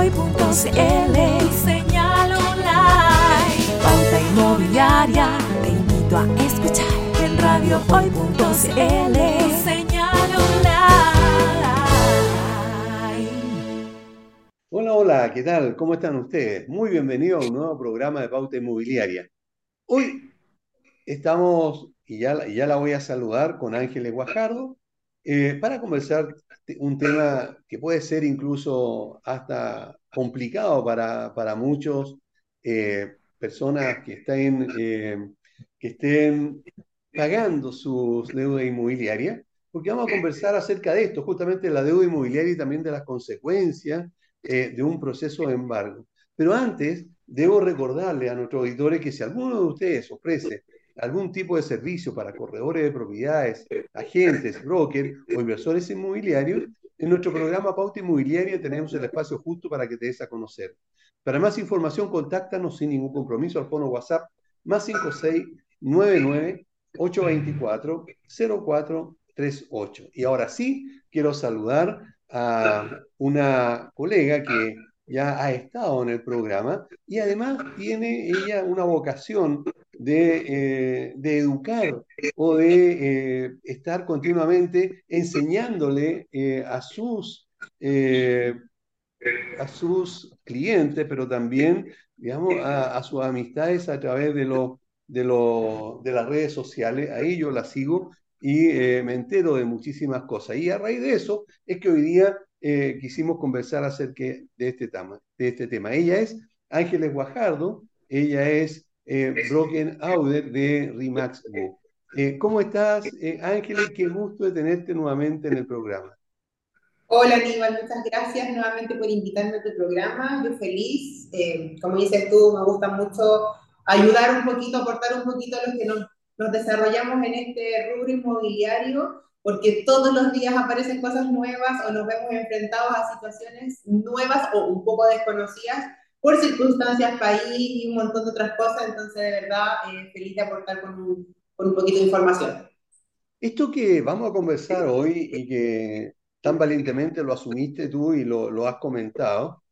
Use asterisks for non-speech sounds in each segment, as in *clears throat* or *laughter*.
radiohoy.cl señal online. Pauta inmobiliaria, te invito a escuchar en radiohoy.cl señal online. Hola, hola, ¿qué tal? ¿Cómo están ustedes? Muy bienvenidos a un nuevo programa de Pauta Inmobiliaria. Hoy estamos, y ya, ya la voy a saludar con Ángeles Guajardo, eh, para conversar un tema que puede ser incluso hasta complicado para, para muchos eh, personas que estén, eh, que estén pagando sus deudas inmobiliarias, porque vamos a conversar acerca de esto, justamente de la deuda inmobiliaria y también de las consecuencias eh, de un proceso de embargo. Pero antes, debo recordarle a nuestros auditores que si alguno de ustedes ofrece algún tipo de servicio para corredores de propiedades, agentes, brokers o inversores inmobiliarios, en nuestro programa Pauta Inmobiliaria tenemos el espacio justo para que te des a conocer. Para más información, contáctanos sin ningún compromiso al fono WhatsApp más 5699 824 0438. Y ahora sí, quiero saludar a una colega que ya ha estado en el programa y además tiene ella una vocación de, eh, educar o de eh, estar continuamente enseñándole eh, a, sus, a sus clientes, pero también, digamos, a, a sus amistades a través de, de, de las redes sociales. Ahí yo la sigo y me entero de muchísimas cosas. Y a raíz de eso es que hoy día eh, quisimos conversar acerca de este, tema, de este tema. Ella es Ángeles Guajardo, ella es eh, Broken Auder de Remax. Eh, ¿Cómo estás, eh, Ángeles? Qué gusto de tenerte nuevamente en el programa. Hola Aníbal, muchas gracias nuevamente por invitarme a tu programa. Yo feliz. Eh, como dices tú, me gusta mucho ayudar un poquito, aportar un poquito a los que nos, nos desarrollamos en este rubro inmobiliario, porque todos los días aparecen cosas nuevas o nos vemos enfrentados a situaciones nuevas o un poco desconocidas por circunstancias, país y un montón de otras cosas. Entonces, de verdad, eh, feliz de aportar con un, con un poquito de información. Esto que vamos a conversar hoy y que tan valientemente lo asumiste tú y lo, lo has comentado,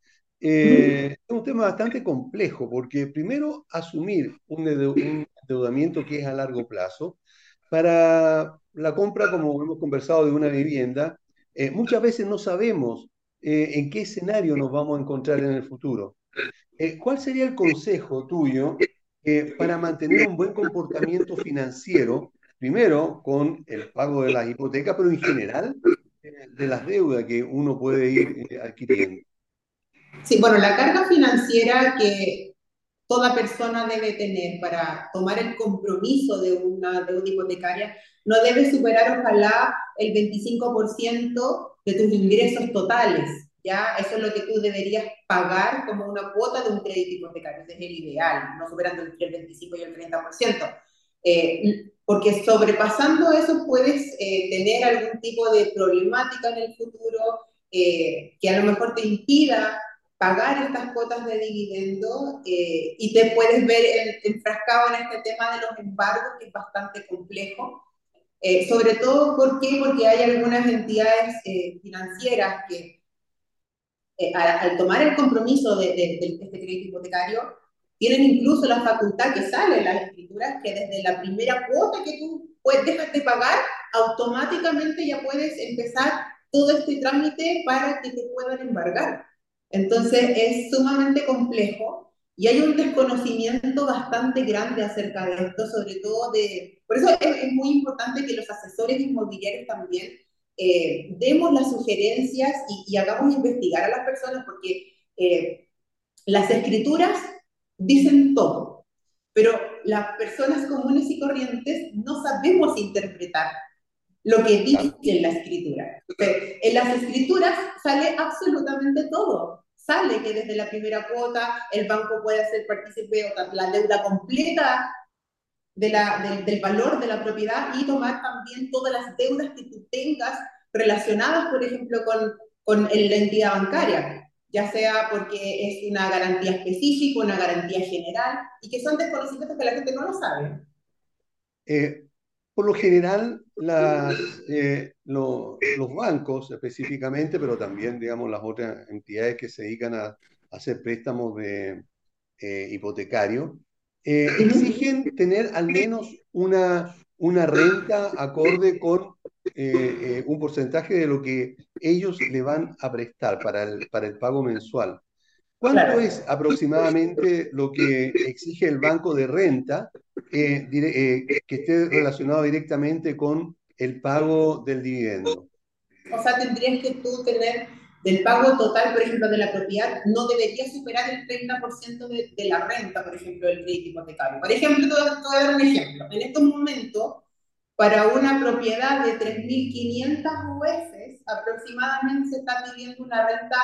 eh, es un tema bastante complejo porque primero asumir un, endeu- un endeudamiento que es a largo plazo para la compra, como hemos conversado, de una vivienda, eh, muchas veces no sabemos eh, en qué escenario nos vamos a encontrar en el futuro. Eh, ¿cuál sería el consejo tuyo para mantener un buen comportamiento financiero, primero con el pago de las hipotecas, pero en general de las deudas que uno puede ir adquiriendo? Sí, bueno, la carga financiera que toda persona debe tener para tomar el compromiso de una deuda hipotecaria no debe superar, ojalá, el 25% de tus ingresos totales. ¿ya? Eso es lo que tú deberías pagar como una cuota de un crédito hipotecario. Ese es el ideal, no superando entre el 25 y el 30%. Eh, porque sobrepasando eso puedes eh, tener algún tipo de problemática en el futuro eh, que a lo mejor te impida pagar estas cuotas de dividendo eh, y te puedes ver en- enfrascado en este tema de los embargos, que es bastante complejo. Eh, sobre todo, ¿por qué? Porque hay algunas entidades eh, financieras que eh, al, al tomar el compromiso de, de- de este crédito hipotecario, tienen incluso la facultad que sale en las escrituras que desde la primera cuota que tú puedes, dejas de pagar, automáticamente ya puedes empezar todo este trámite para que te puedan embargar. Entonces es sumamente complejo y hay un desconocimiento bastante grande acerca de esto, sobre todo de... Por eso es, es muy importante que los asesores inmobiliarios también eh, demos las sugerencias y, y hagamos investigar a las personas porque eh, las escrituras dicen todo, pero las personas comunes y corrientes no sabemos interpretar lo que dice la escritura. Entonces, en las escrituras sale absolutamente todo. Sale que desde la primera cuota el banco puede hacer partícipe o la deuda completa de la, del, del valor de la propiedad y tomar también todas las deudas que tú tengas relacionadas, por ejemplo, con, con la entidad bancaria, ya sea porque es una garantía específica, una garantía general, y que son desconocimientos que la gente no lo sabe. Eh, por lo general, las, eh, los bancos específicamente, pero también, digamos, las otras entidades que se dedican a, hacer préstamos de eh, hipotecario, eh, exigen tener al menos una, una renta acorde con un porcentaje de lo que ellos le van a prestar para el, para el pago mensual. ¿Cuánto es aproximadamente lo que exige el banco de renta eh, eh, que esté relacionado directamente con el pago del dividendo? O sea, tendrías que tú tener del pago total, por ejemplo, de la propiedad, no debería superar el 30% de, de, la renta, por ejemplo, del crédito hipotecario. Por ejemplo, te voy a dar un ejemplo. En estos momentos, para una propiedad de 3.500 UF, aproximadamente se está pidiendo una renta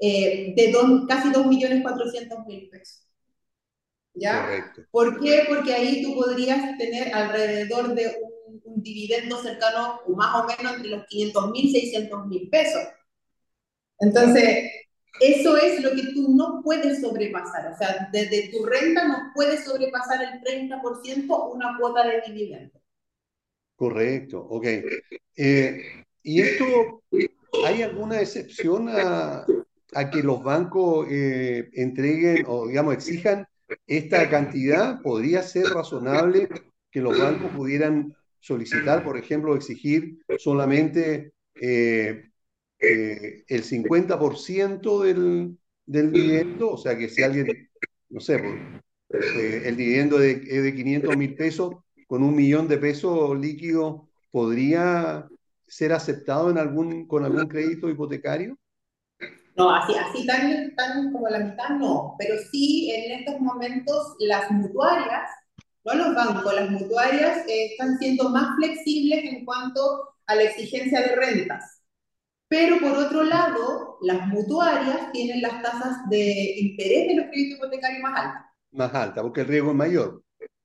eh, de dos, casi 2.400.000 pesos. ¿Ya? Correcto. ¿Por qué? Porque ahí tú podrías tener alrededor de un, un dividendo cercano, o más o menos entre los 500.000 y 600.000 pesos. Entonces, eso es lo que tú no puedes sobrepasar. O sea, desde tu renta no puedes sobrepasar el 30% una cuota de dividendo. Correcto, ok. Eh, ¿Y esto, hay alguna excepción a, a que los bancos eh, entreguen o, digamos, exijan esta cantidad, podría ser razonable que los bancos pudieran solicitar, por ejemplo, exigir solamente eh, eh, el 50% del, del dividendo, o sea, que si alguien, no sé, pues, el dividendo de, es de 500 mil pesos, con un millón de pesos líquidos, ¿podría ser aceptado en algún, con algún crédito hipotecario? No, así, así tan, tan como la mitad no, pero sí en estos momentos las mutuarias, no los bancos, las mutuarias eh, están siendo más flexibles en cuanto a la exigencia de rentas. Pero por otro lado, las mutuarias tienen las tasas de interés de los créditos hipotecarios más altas. Más altas, porque el riesgo es mayor.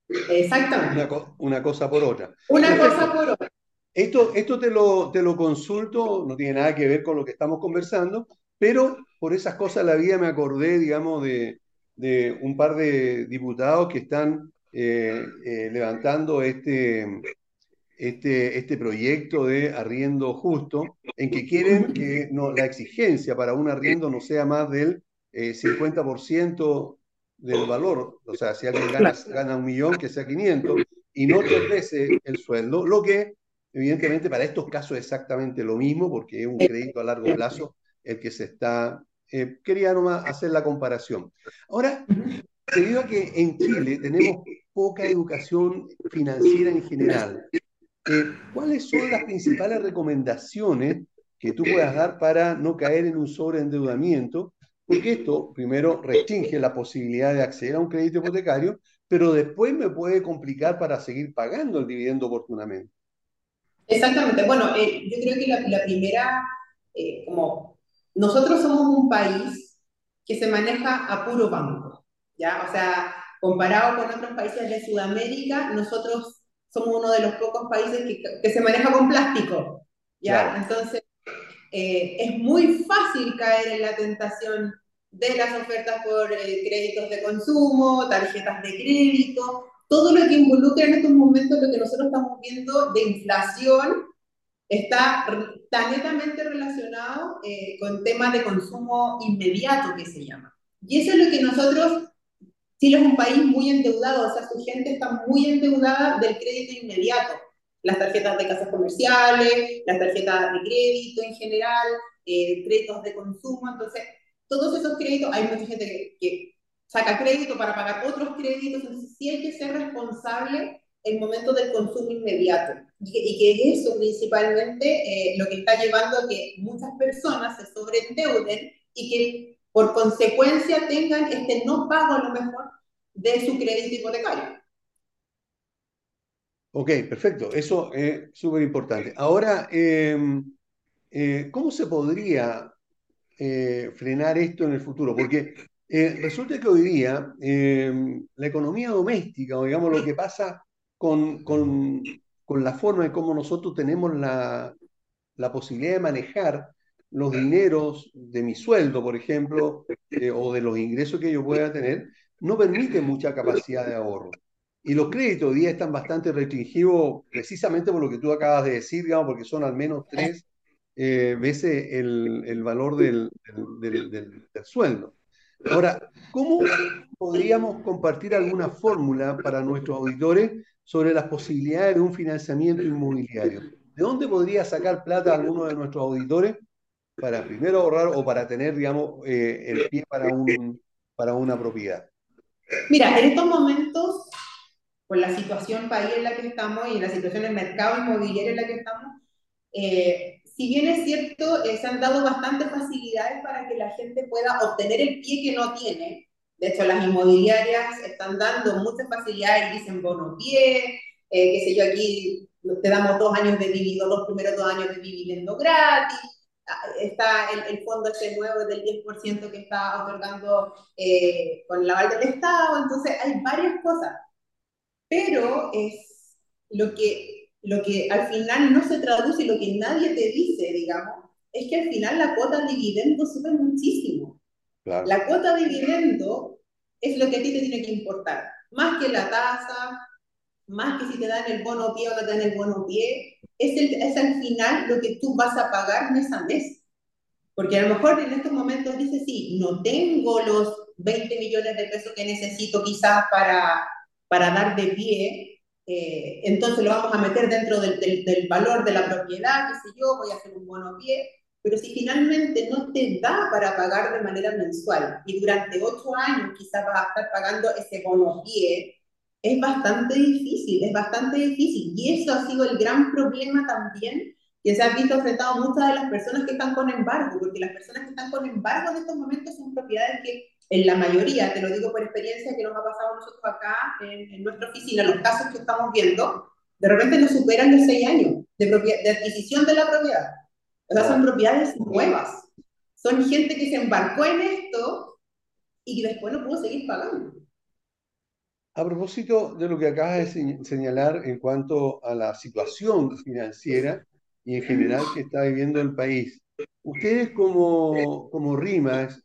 Exactamente. Una, una cosa por otra. Una cosa por otra. Esto, esto te, lo, te lo consulto, no tiene nada que ver con lo que estamos conversando, pero por esas cosas la vida me acordé, digamos, de, de un par de diputados que están eh, eh, levantando este, este, este proyecto de arriendo justo, en que quieren que no, la exigencia para un arriendo no sea más del 50% eh, del valor. O sea, si alguien gana, gana un millón, que sea 500, y no tres veces el sueldo, lo que evidentemente para estos casos es exactamente lo mismo, porque es un crédito a largo plazo el que se está... Eh, quería nomás hacer la comparación. Ahora, debido a que en Chile tenemos poca educación financiera en general, eh, ¿cuáles son las principales recomendaciones que tú puedas dar para no caer en un sobreendeudamiento? Porque esto, primero, restringe la posibilidad de acceder a un crédito hipotecario, pero después me puede complicar para seguir pagando el dividendo oportunamente. Exactamente. Bueno, eh, yo creo que la, primera, como nosotros somos un país que se maneja a puro banco, ¿ya? O sea, comparado con otros países de Sudamérica, nosotros somos uno de los pocos países que, que se maneja con plástico, ¿ya? Entonces, eh, es muy fácil caer en la tentación de las ofertas por eh, créditos de consumo, tarjetas de crédito, todo lo que involucra en estos momentos lo que nosotros estamos viendo de inflación está tan netamente relacionado eh, con temas de consumo inmediato que se llama. Y eso es lo que nosotros, Chile es un país muy endeudado, o sea, su gente está muy endeudada del crédito inmediato. Las tarjetas de casas comerciales, las tarjetas de crédito en general, eh, créditos de consumo, entonces, todos esos créditos, hay mucha gente que, que saca crédito para pagar otros créditos, entonces sí hay que ser responsable el momento del consumo inmediato. Y que, es eso principalmente eh, lo que está llevando a que muchas personas se sobreendeuden y que por consecuencia tengan este no pago a lo mejor de su crédito hipotecario. Ok, perfecto. Eso es súper importante. Ahora, em, eh, ¿cómo se podría eh, frenar esto en el futuro? Porque resulta que hoy día em, la economía doméstica, o digamos lo que pasa con, con, con la forma en cómo nosotros tenemos la, la, posibilidad de manejar los dineros de mi sueldo, por ejemplo, *laughs* eh, o de los ingresos que yo pueda tener, no permite mucha capacidad de ahorro. y los créditos hoy día están bastante restringidos precisamente por lo que tú acabas de decir, digamos, porque son al menos tres eh, veces el, el valor del, del, del, del, sueldo. Ahora, ¿cómo podríamos compartir alguna fórmula para nuestros auditores sobre las posibilidades de un financiamiento inmobiliario? ¿De dónde podría sacar plata alguno de nuestros auditores para primero ahorrar o para tener, digamos, eh, el pie para, un, para una propiedad? Mira, en estos momentos, con la situación país en la que estamos y en la situación del mercado inmobiliario en la que estamos, eh, si bien es cierto, eh, se han dado bastantes facilidades para que la gente pueda obtener el pie que no tiene. De hecho, las inmobiliarias están dando muchas facilidades, dicen bono pie, eh, qué sé yo, aquí te damos dos años de dividendo, los primeros dos años de dividendo gratis. Ah, está el, el fondo ese nuevo del 10% que está otorgando eh, con el aval del Estado. Entonces, hay varias cosas. Pero es lo que, lo que al final no se traduce, lo que nadie te dice, digamos, es que al final la cuota de dividendo sube muchísimo. La cuota de dividendo es lo que a ti te tiene que importar. Más que la tasa, más que si te dan el bono pie o no te dan el bono pie, es, el, es al final lo que tú vas a pagar mes a mes. Porque a lo mejor en estos momentos dices, sí, no tengo los 20 millones de pesos que necesito quizás para, para dar de pie, eh, entonces lo vamos a meter dentro del, del, del, valor de la propiedad, qué sé yo, voy a hacer un bono pie, pero si finalmente no te da para pagar de manera mensual y durante ocho años quizás vas a estar pagando ese bono pie, es bastante difícil, es bastante difícil. Y eso ha sido el gran problema también que se ha visto enfrentado a muchas de las personas que están con embargo, porque las personas que están con embargo en estos momentos son propiedades que en la mayoría, te lo digo por experiencia que nos ha pasado a nosotros acá en, en nuestra oficina, los casos que estamos viendo, de repente nos superan los seis años de, de adquisición de la propiedad. O sea, son propiedades nuevas. Son gente que se embarcó en esto y que después no pudo seguir pagando. A propósito de lo que acabas de señalar en cuanto a la situación financiera y en general que está viviendo el país, ustedes como, como RIMAX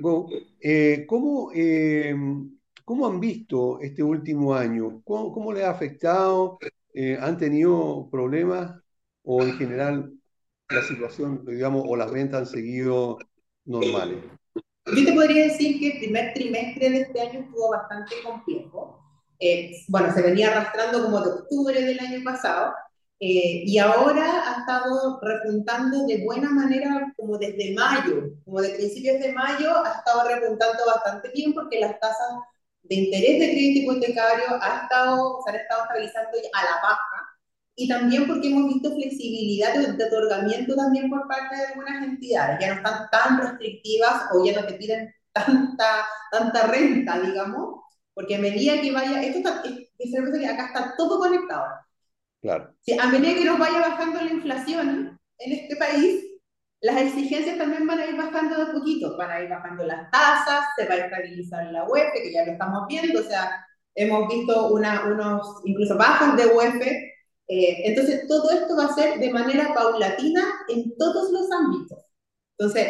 Go, eh, ¿cómo, eh, ¿cómo, han visto este último año? ¿Cómo, cómo les ha afectado? Eh, ¿Han tenido problemas o en general la situación, digamos, o las ventas han seguido normales? Yo te podría decir que el primer trimestre de este año estuvo bastante complejo. Eh, bueno, se venía arrastrando como de octubre del año pasado eh, y ahora ha estado repuntando de buena manera como desde mayo, como de principios de mayo ha estado repuntando bastante bien porque las tasas de interés de crédito hipotecario ha estado, se han estado estabilizando a la baja y también porque hemos visto flexibilidad de, de, otorgamiento también por parte de algunas entidades, ya no están tan restrictivas o ya no te piden tanta, tanta renta, digamos, porque a medida que vaya, esto está, es, es que acá está todo conectado. Claro. A medida que nos vaya bajando la inflación en este país, las exigencias también van a ir bajando de poquito, van a ir bajando las tasas, se va a estabilizar la UEF, que ya lo estamos viendo, o sea, hemos visto una, unos incluso bajos de UEF eh, entonces, todo esto va a ser de manera paulatina en todos los ámbitos. Entonces,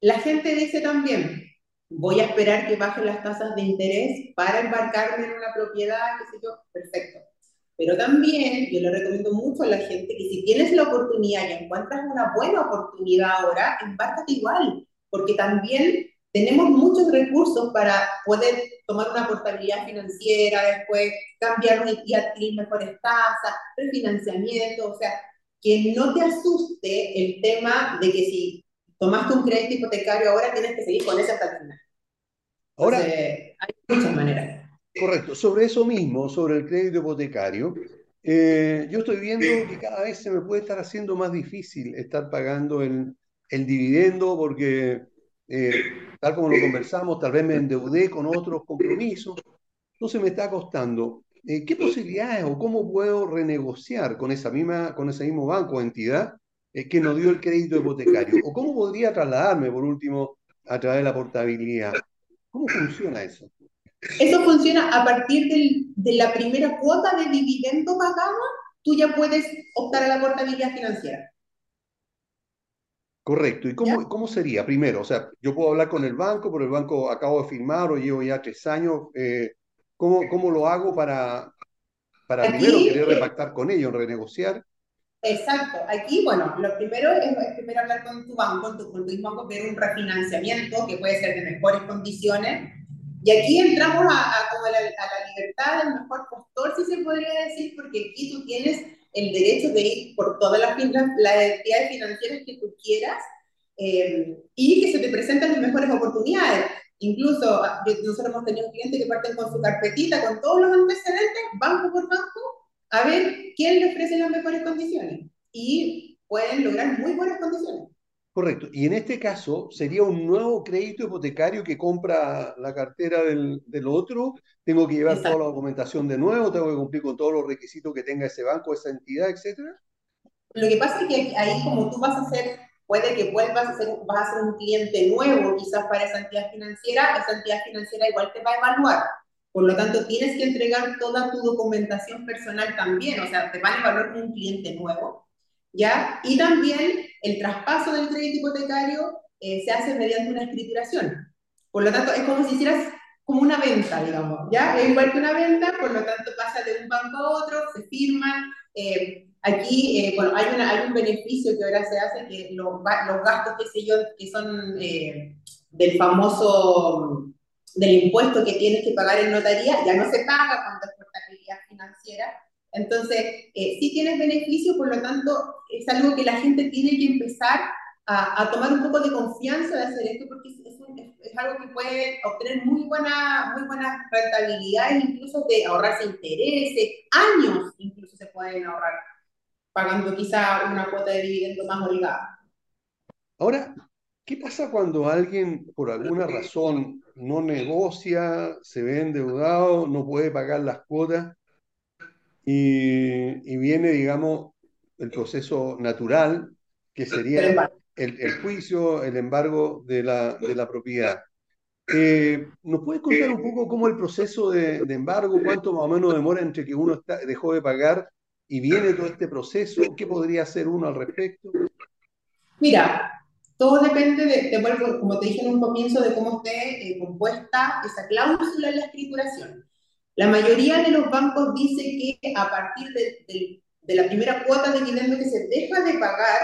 la gente dice también, voy a esperar que bajen las tasas de interés para embarcarme en una propiedad, qué sé yo, perfecto. Pero también yo le recomiendo mucho a la gente que si tienes la oportunidad y encuentras una buena oportunidad ahora, embárcate igual, porque también tenemos muchos recursos para poder tomar una portabilidad financiera, después cambiarnos y adquirir mejores tasas, refinanciamiento, o sea, que no te asuste el tema de que si tomaste un crédito hipotecario ahora tienes que seguir con eso hasta el final. Ahora, Entonces, hay muchas maneras. Correcto, sobre eso mismo, sobre el crédito hipotecario, eh, yo estoy viendo que cada vez se me puede estar haciendo más difícil estar pagando el, el dividendo porque eh, tal como lo conversamos, tal vez me endeudé con otros compromisos, entonces me está costando. Eh, ¿Qué posibilidades o cómo puedo renegociar con, esa misma, con ese mismo banco o entidad eh, que nos dio el crédito hipotecario? ¿O cómo podría trasladarme, por último, a través de la portabilidad? ¿Cómo funciona eso? Eso funciona a partir del, de la primera cuota de dividendo pagada, tú ya puedes optar a la portabilidad financiera. Correcto. ¿Y cómo, cómo sería? Primero, o sea, yo puedo hablar con el banco, pero el banco acabo de firmar o llevo ya tres años eh, ¿Cómo, cómo lo hago para, para primero querer repactar con ellos, renegociar? Exacto. Aquí, bueno, lo primero es, primero hablar con tu banco, con tu, con tu banco, ver un refinanciamiento que puede ser de mejores condiciones. Y aquí entramos a, a, como a, la, a la libertad del mejor postor, si se podría decir, porque aquí tú tienes el derecho de ir por todas las, entidades financieras que tú quieras eh, y que se te presenten las mejores oportunidades. Incluso nosotros hemos tenido clientes que parten con su carpetita, con todos los antecedentes, banco por banco, a ver quién le ofrece las mejores condiciones. Y pueden lograr muy buenas condiciones. Correcto. Y en este caso, ¿sería un nuevo crédito hipotecario que compra la cartera del, del otro? ¿Tengo que llevar Exacto. toda la documentación de nuevo? ¿Tengo que cumplir con todos los requisitos que tenga ese banco, esa entidad, etcétera? Lo que pasa es que ahí, como tú vas a hacer, puede que vuelvas a ser, vas a ser un cliente nuevo quizás para esa entidad financiera, esa entidad financiera igual te va a evaluar. Por lo tanto, tienes que entregar toda tu documentación personal también, o sea, te van a evaluar como un cliente nuevo ¿ya? Y también el traspaso del crédito hipotecario eh, se hace mediante una escrituración. Por lo tanto, es como si hicieras como una venta, digamos, ¿ya? Es igual que una venta, por lo tanto pasa de un banco a otro, se firma. Eh, aquí, eh, bueno, hay, una, un beneficio que ahora se hace, que los, gastos, qué sé que son eh, del famoso, del impuesto que tienes que pagar en notaría, ya no se paga cuando es portabilidad financiera, entonces, eh, tienes beneficio, por lo tanto, es algo que la gente tiene que empezar a, a tomar un poco de confianza de hacer esto, porque es, es, es, algo que puede obtener muy, buena, muy buenas rentabilidades, incluso de ahorrarse intereses, años incluso se pueden ahorrar, pagando quizá una cuota de dividendo más holgada. Ahora, ¿qué pasa cuando alguien, por alguna razón, no negocia, se ve endeudado, no puede pagar las cuotas? Y, y viene, digamos, el proceso natural, que sería el, el juicio, el embargo de la, de la propiedad. Eh, ¿Nos puedes contar un poco cómo el proceso de, de, embargo, cuánto más o menos demora entre que uno está, dejó de pagar y viene todo este proceso? ¿Qué podría hacer uno al respecto? Mira, todo depende, de, de como te dije en un comienzo, de cómo esté eh, compuesta esa cláusula en la escrituración. La mayoría de los bancos dice que a partir de, la primera cuota de dividendo que se deja de pagar,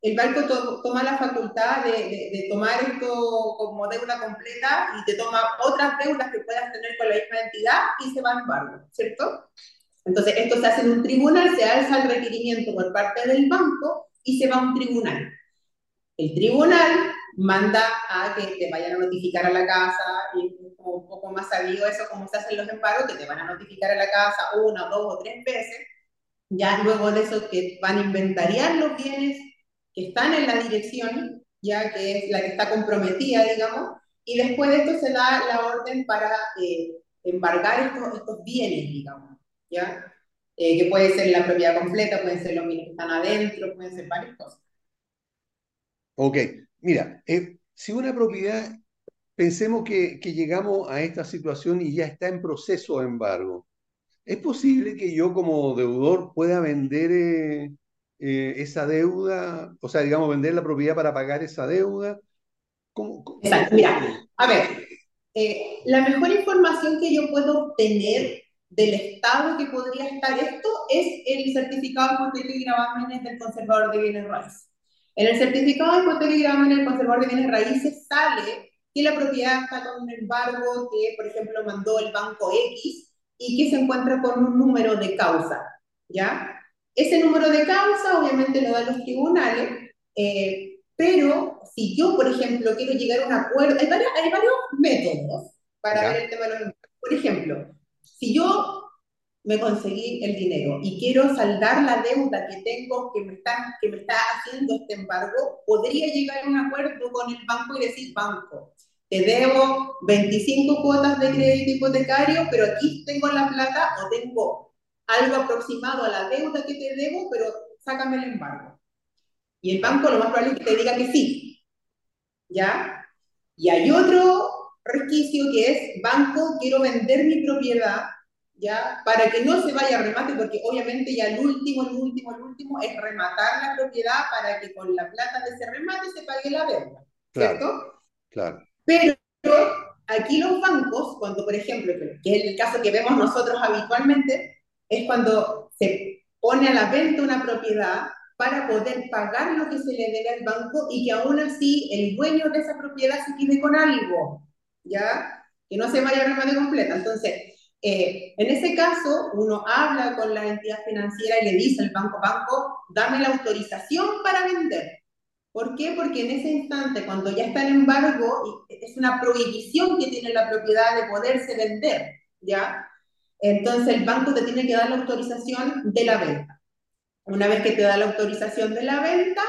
el banco to toma la facultad de, de, tomar esto como deuda completa y te toma otras deudas que puedas tener con la misma entidad y se va a embargo, ¿cierto? Entonces, esto se hace en un tribunal, se alza el requerimiento por parte del banco y se va a un tribunal. El tribunal manda a que te vayan a notificar a la casa, y un poco más sabido eso, cómo se hacen los embargos, que te van a notificar a la casa una, dos o tres veces, ya luego de eso que van a inventariar los bienes que están en la dirección, ya que es la que está comprometida, digamos, y después de esto se da la orden para eh, embargar estos, estos bienes, digamos, ya, eh, que puede ser la propiedad completa, pueden ser los bienes que están adentro, pueden ser varias cosas. Ok, Mira, eh, si una propiedad, pensemos que, que, llegamos a esta situación y ya está en proceso de embargo, ¿es posible que yo como deudor pueda vender eh, eh, esa deuda? O sea, digamos, vender la propiedad para pagar esa deuda. ¿Cómo, cómo Exacto, mira, a ver, eh, la mejor información que yo puedo obtener del estado que podría estar esto es el certificado de y gravámenes del conservador de bienes raíces. En el certificado de hipoteca y gravamen del conservador de bienes raíces sale que la propiedad está con un embargo que, por ejemplo, mandó el banco X y que se encuentra con un número de causa, ¿ya? Ese número de causa obviamente lo dan los tribunales, eh, pero si yo, por ejemplo, quiero llegar a un acuerdo, hay, varios, hay varios métodos para ¿Ya? ver el tema de los Por ejemplo, si yo me conseguí el dinero y quiero saldar la deuda que tengo que me está, que me está haciendo este embargo, podría llegar a un acuerdo con el banco y decir, banco, te debo 25 cuotas de crédito hipotecario, pero aquí tengo la plata o tengo algo aproximado a la deuda que te debo, pero sácame el embargo. Y el banco lo más probable es que te diga que sí. ¿Ya? Y hay otro resquicio que es, banco, quiero vender mi propiedad ¿ya? Para que no se vaya a remate, porque obviamente ya el último, el último, el último es rematar la propiedad para que con la plata de ese remate se pague la deuda, ¿cierto? Claro. claro. Pero aquí los bancos, cuando por ejemplo, que es el caso que vemos nosotros habitualmente, es cuando se pone a la venta una propiedad para poder pagar lo que se le debe al banco y que aún así el dueño de esa propiedad se quede con algo, ¿ya? Que no se vaya a remate completa. Entonces, eh, en ese caso, uno habla con la entidad financiera y le dice al banco, banco, dame la autorización para vender. ¿Por qué? Porque en ese instante, cuando ya está en embargo, es una prohibición que tiene la propiedad de poderse vender, ¿ya? Entonces el banco te tiene que dar la autorización de la venta. Una vez que te da la autorización de la venta,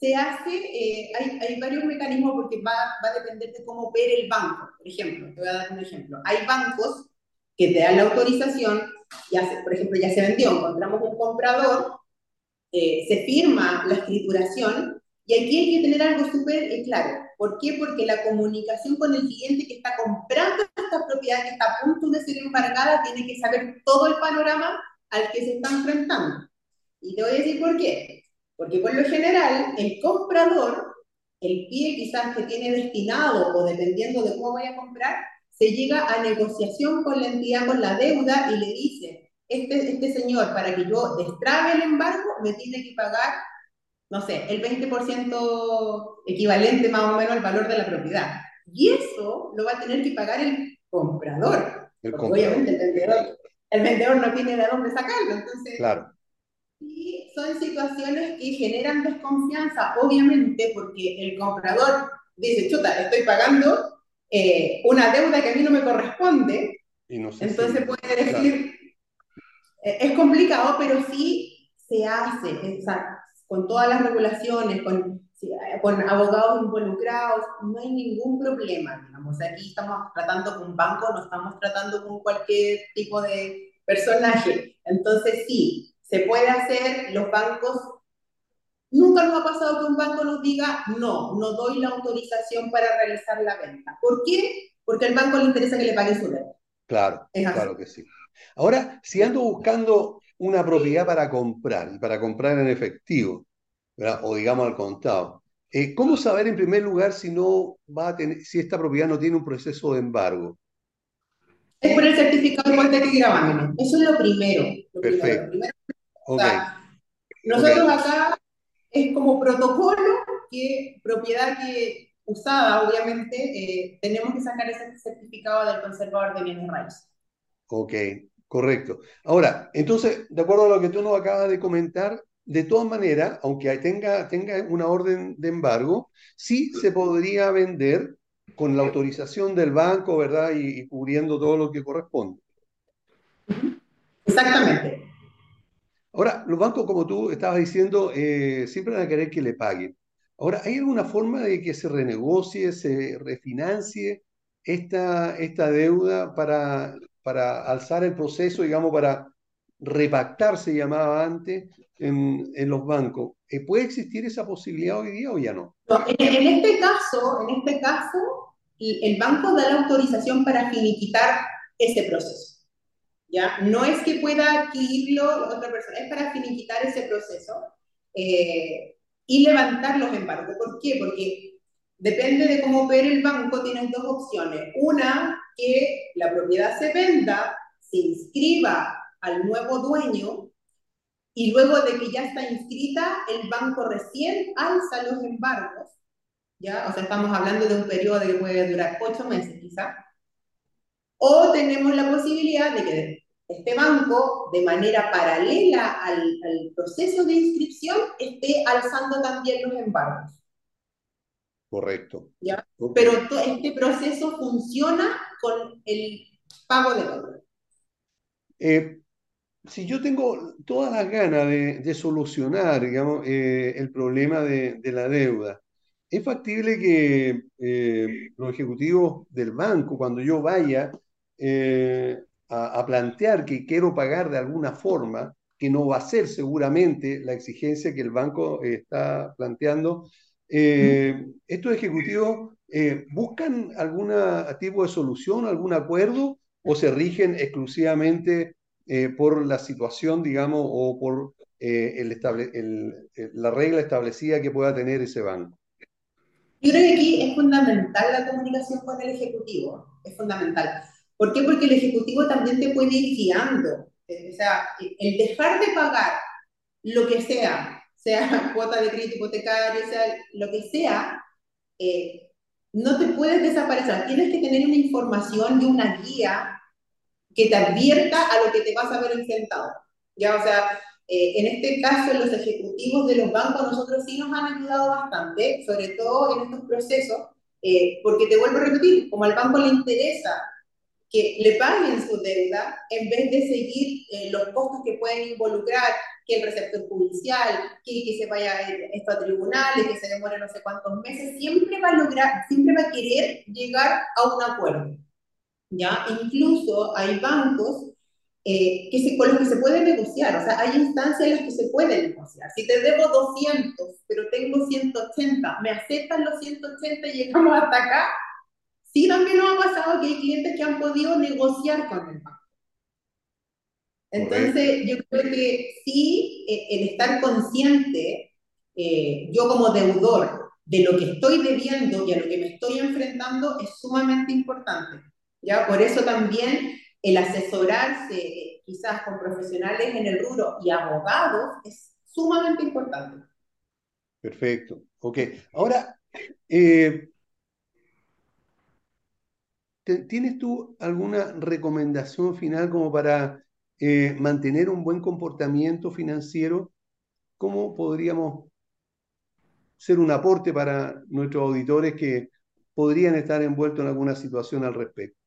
se hace, eh, hay, hay, varios mecanismos porque va, va, a depender de cómo opere el banco. Por ejemplo, te voy a dar un ejemplo. Hay bancos que te dan la autorización, ya se, por ejemplo, ya se vendió, encontramos un comprador, eh, se firma la escrituración y aquí hay que tener algo súper eh, claro. ¿Por qué? Porque la comunicación con el cliente que está comprando esta propiedad, que está a punto de ser embargada, tiene que saber todo el panorama al que se está enfrentando. Y te voy a decir por qué. Porque por lo general, el comprador, el pie quizás que tiene destinado o dependiendo de cómo vaya a comprar, se llega a negociación con la entidad, con la deuda y le dice, este, este señor, para que yo destrabe el embargo, me tiene que pagar no sé, el 20% equivalente más o menos al valor de la propiedad. Y eso lo va a tener que pagar el comprador. El Obviamente el vendedor, el vendedor no tiene de dónde sacarlo. Entonces, claro. Y son situaciones que generan desconfianza, obviamente, porque el comprador dice, chuta, estoy pagando eh, una deuda que a mí no me corresponde. Y no sé entonces puede decir, eh, es complicado, pero sí se hace. Exacto con todas las regulaciones, con, con abogados involucrados, no hay ningún problema, digamos. Aquí estamos tratando con un banco, no estamos tratando con cualquier tipo de personaje. Entonces, sí, se puede hacer, los bancos, nunca nos ha pasado que un banco nos diga, no, no doy la autorización para realizar la venta. ¿Por qué? Porque al banco le interesa que le pague su deuda. Claro, claro que sí. Ahora, si ando buscando una propiedad para comprar y para comprar en efectivo, o digamos al contado. Eh, ¿Cómo saber en primer lugar si no va a tener, si esta propiedad no tiene un proceso de embargo? Es por el certificado de hipoteca y gravamen. Eso es lo primero. Perfecto. nosotros acá es como protocolo que propiedad que usada, obviamente, eh, tenemos que sacar ese certificado del conservador de bienes raíces. Ok, Correcto. Ahora, entonces, de acuerdo a lo que tú nos acabas de comentar, de todas maneras, aunque tenga, tenga una orden de embargo, sí se podría vender con la autorización del banco, ¿verdad? Y, cubriendo todo lo que corresponde. Exactamente. Ahora, los bancos, como tú estabas diciendo, eh, siempre van a querer que le paguen. Ahora, ¿hay alguna forma de que se renegocie, se refinancie esta, esta deuda para para alzar el proceso, digamos, para repactar, se llamaba antes, en, en los bancos. Eh, ¿Puede existir esa posibilidad hoy día o ya no? en, este caso, en este caso, el banco da la autorización para finiquitar ese proceso. No es que pueda adquirirlo otra persona, es para finiquitar ese proceso eh, y levantar los embargos. ¿Por qué? Porque depende de cómo opere el banco, tienes dos opciones. Una, que la propiedad se venda, se inscriba al nuevo dueño y luego de que ya está inscrita, el banco recién alza los embargos, ¿ya? O sea, estamos hablando de un periodo que puede durar ocho meses quizá. O tenemos la posibilidad de que este banco, de manera paralela al, al proceso de inscripción, esté alzando también los embargos. Correcto. ¿Ya? Pero este proceso funciona con el pago de deuda. Eh, si yo tengo todas las ganas de, solucionar, digamos, eh, el problema de, la deuda, ¿es factible que eh, los ejecutivos del banco, cuando yo vaya a, plantear que quiero pagar de alguna forma, que no va a ser seguramente la exigencia que el banco está planteando, eh, ¿Estos ejecutivos eh, buscan algún tipo de solución, algún acuerdo o se rigen exclusivamente eh, por la situación, digamos, o por la regla establecida que pueda tener ese banco? Yo creo que aquí es fundamental la comunicación con el Ejecutivo, es fundamental. ¿Por qué? Porque el Ejecutivo también te puede ir guiando. O sea, el dejar de pagar lo que sea, sea cuota de crédito hipotecario, sea lo que sea, eh, no te puedes desaparecer. Tienes que tener una información y una guía que te advierta a lo que te vas a ver enfrentado. Ya, o sea, eh, en este caso, los ejecutivos de los bancos, nosotros sí nos han ayudado bastante, sobre todo en estos procesos, eh, porque te vuelvo a repetir, como al banco le interesa que le paguen su deuda, en vez de seguir eh, los costos que pueden involucrar, que el receptor judicial, que, que se vaya esto a tribunales, que se demore no sé cuántos meses, siempre va a lograr, siempre va a querer llegar a un acuerdo. ¿ya? Incluso hay bancos eh, que se, con los que se puede negociar, o sea, hay instancias en las que se puede negociar. Si te debo 200, pero tengo 180, ¿me aceptan los 180 y llegamos hasta acá? Sí, también nos ha pasado que hay clientes que han podido negociar con el banco. Entonces, yo creo que sí, eh, el estar consciente, eh, yo como deudor, de lo que estoy debiendo y a lo que me estoy enfrentando es sumamente importante. ¿ya? Por eso también el asesorarse eh, quizás con profesionales en el rubro y abogados es sumamente importante. Perfecto. Ok. Ahora, eh, ¿tienes tú alguna recomendación final como para eh, mantener un buen comportamiento financiero? ¿Cómo podríamos ser un aporte para nuestros auditores que podrían estar envueltos en alguna situación al respecto?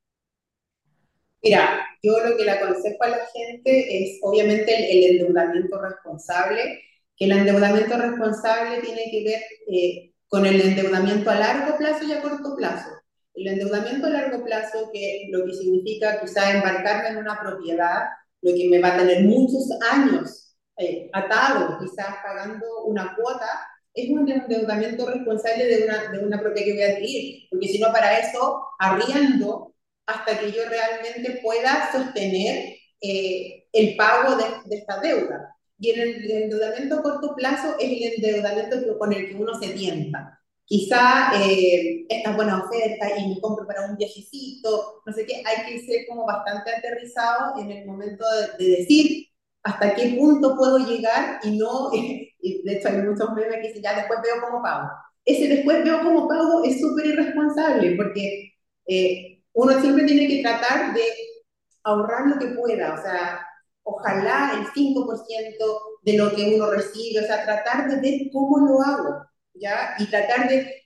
Mira, yo lo que le aconsejo a la gente es obviamente el, endeudamiento responsable, que el endeudamiento responsable tiene que ver eh, con el endeudamiento a largo plazo y a corto plazo. El endeudamiento a largo plazo, que lo que significa quizá embarcarme en una propiedad, lo que me va a tener muchos años eh, atado, quizás pagando una cuota, es un endeudamiento responsable de una, de una propiedad que voy a adquirir, porque si no para eso arriendo hasta que yo realmente pueda sostener eh, el pago de, de, esta deuda. Y el, endeudamiento a corto plazo es el endeudamiento con el que uno se tienta. Quizá eh, esta buena oferta y me compro para un viajecito, no sé qué, hay que ser como bastante aterrizado en el momento de, de decir hasta qué punto puedo llegar y no, *laughs* y de hecho hay muchos memes que dicen ya después veo cómo pago. Ese después veo cómo pago es súper irresponsable porque eh, uno siempre tiene que tratar de ahorrar lo que pueda, o sea, ojalá el 5% de lo que uno recibe, o sea, tratar de ver cómo lo hago, ¿ya? Y tratar de,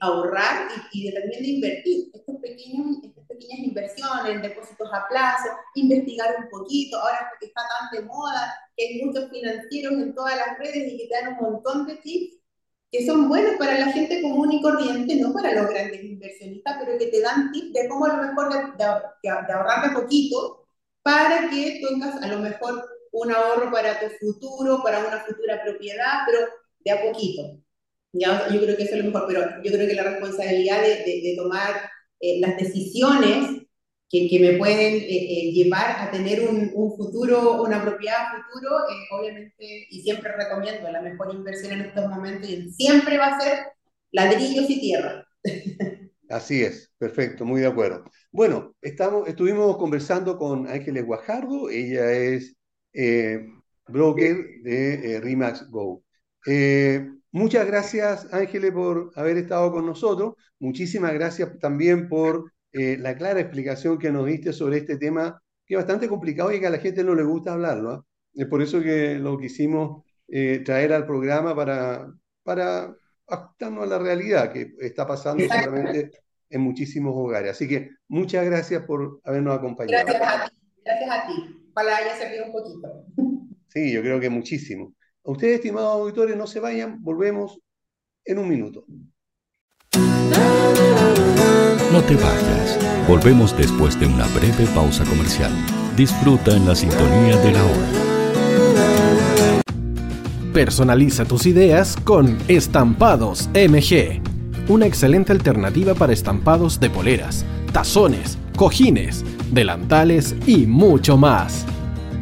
ahorrar y, también de invertir. Estas pequeñas inversiones, depósitos a plazo, investigar un poquito, ahora porque está tan de moda, que hay muchos financieros en todas las redes y que dan un montón de tips, que son buenos para la gente común y corriente, no para los grandes inversionistas, pero que te dan tips de cómo a lo mejor de, ahorrar de poquito para que tengas a lo mejor un ahorro para tu futuro, para una futura propiedad, pero de a poquito. Ya, yo creo que eso es lo mejor, pero yo creo que la responsabilidad de, de, tomar eh, las decisiones que, que me pueden eh, eh, llevar a tener un, un, futuro, una propiedad futuro, eh, obviamente, y siempre recomiendo la mejor inversión en estos momentos, y siempre va a ser ladrillos y tierra. *laughs* Así es, perfecto, muy de acuerdo. Bueno, estamos, estuvimos conversando con Ángeles Guajardo, ella es broker de Remax Go. Muchas gracias, Ángeles, por haber estado con nosotros. Muchísimas gracias también por eh, la clara explicación que nos diste sobre este tema, que es bastante complicado y que a la gente no le gusta hablarlo. ¿ah? Es por eso que lo quisimos eh, traer al programa para, para ajustarnos a la realidad que está pasando seguramente en muchísimos hogares. Así que muchas gracias por habernos acompañado. Gracias a ti, gracias a ti. Haya servido un poquito. Sí, yo creo que muchísimo. A ustedes, estimados auditores, no se vayan, volvemos en un minuto. No te vayas. Volvemos después de una breve pausa comercial. Disfruta en la sintonía de la hora. Personaliza tus ideas con Estampados MG. Una excelente alternativa para estampados de poleras, tazones, cojines, delantales y mucho más.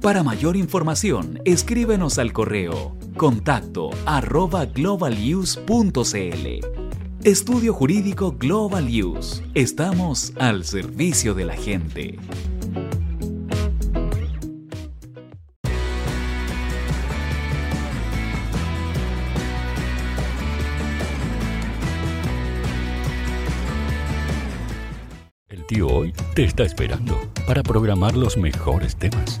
Para mayor información, escríbenos al correo contacto arroba. Estudio Jurídico Global Use. Estamos al servicio de la gente. tío hoy te está esperando para programar los mejores temas.